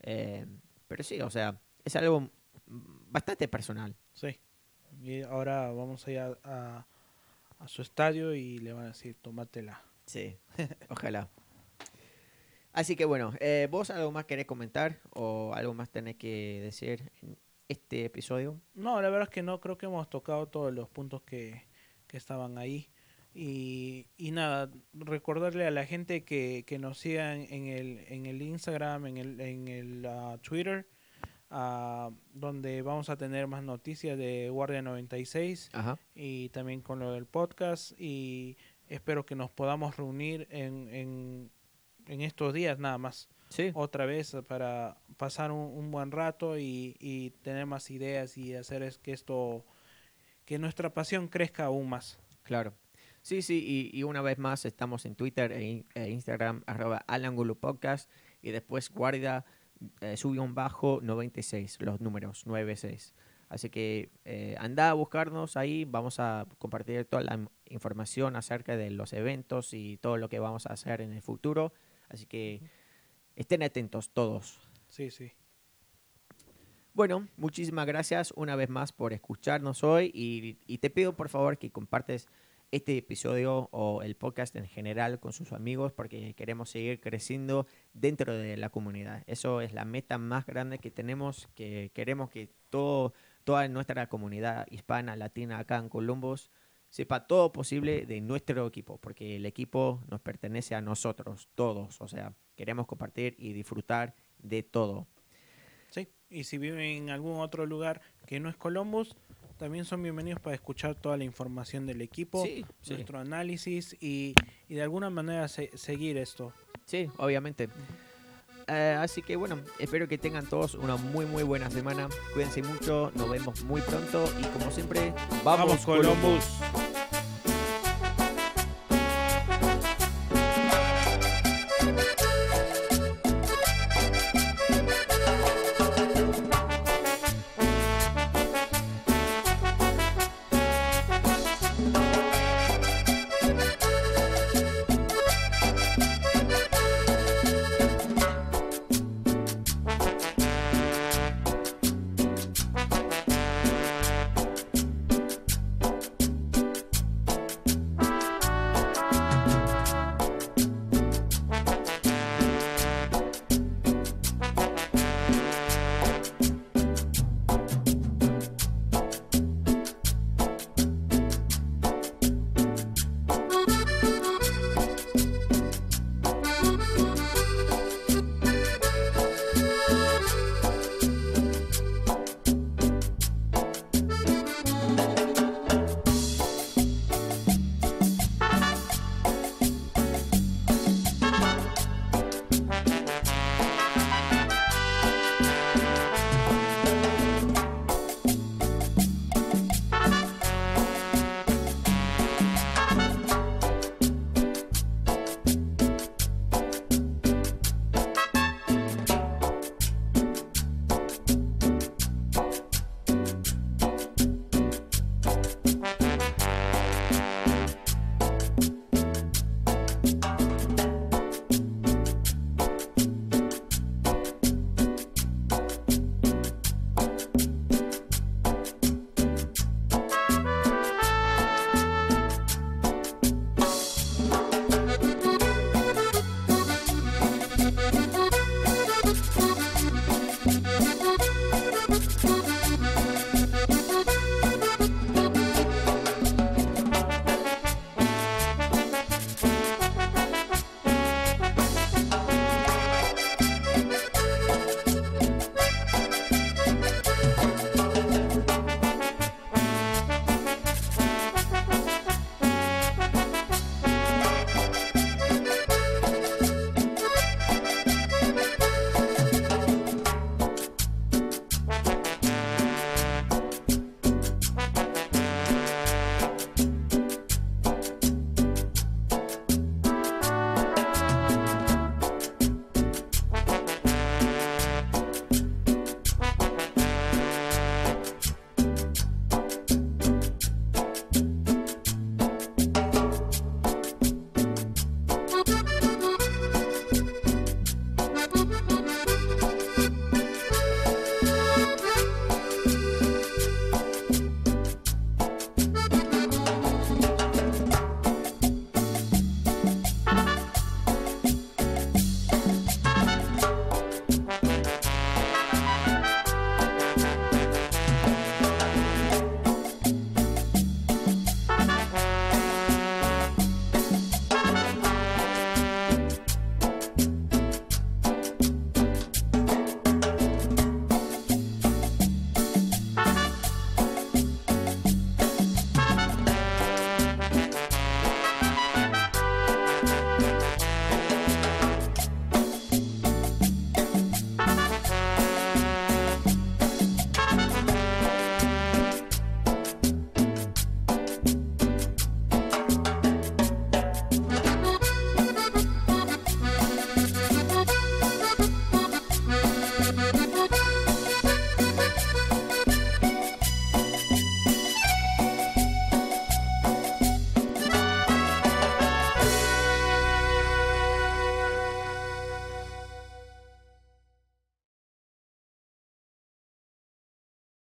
Eh, pero sí, o sea, es algo bastante personal. Sí. Y ahora vamos a ir a, a- a su estadio y le van a decir, tómatela. Sí, [laughs] ojalá. Así que bueno, eh, ¿vos algo más querés comentar o algo más tenés que decir en este episodio? No, la verdad es que no, creo que hemos tocado todos los puntos que, que estaban ahí. Y, y nada, recordarle a la gente que, que nos sigan en el, en el Instagram, en el, en el ah, Twitter, ah, donde vamos a tener más noticias de Guardia 96 Ajá. y también con lo del podcast. Y espero que nos podamos reunir en, en, en estos días nada más Sí, otra vez para pasar un, un buen rato y, y tener más ideas y hacer es que esto, que nuestra pasión crezca aún más. claro. Sí, sí, y, y una vez más estamos en Twitter e, e Instagram, arroba Alangulo Podcast, y después guarda eh, subió un bajo 96, los números 96. Así que eh, anda a buscarnos ahí, vamos a compartir toda la información acerca de los eventos y todo lo que vamos a hacer en el futuro. Así que estén atentos todos. Sí, sí. Bueno, muchísimas gracias una vez más por escucharnos hoy y, y te pido por favor que compartes este episodio o el podcast en general con sus amigos porque queremos seguir creciendo dentro de la comunidad. Eso es la meta más grande que tenemos, que queremos que todo, toda nuestra comunidad hispana, latina acá en Columbus sepa todo posible de nuestro equipo, porque el equipo nos pertenece a nosotros, todos. O sea, queremos compartir y disfrutar de todo. Sí. Y si viven en algún otro lugar que no es Columbus, también son bienvenidos para escuchar toda la información del equipo, Sí, sí. nuestro análisis y, y de alguna manera se- seguir esto. Sí, obviamente. Eh, así que bueno, espero que tengan todos una muy muy buena semana. Cuídense mucho, nos vemos muy pronto y como siempre, vamos, Vamos, Columbus. Columbus.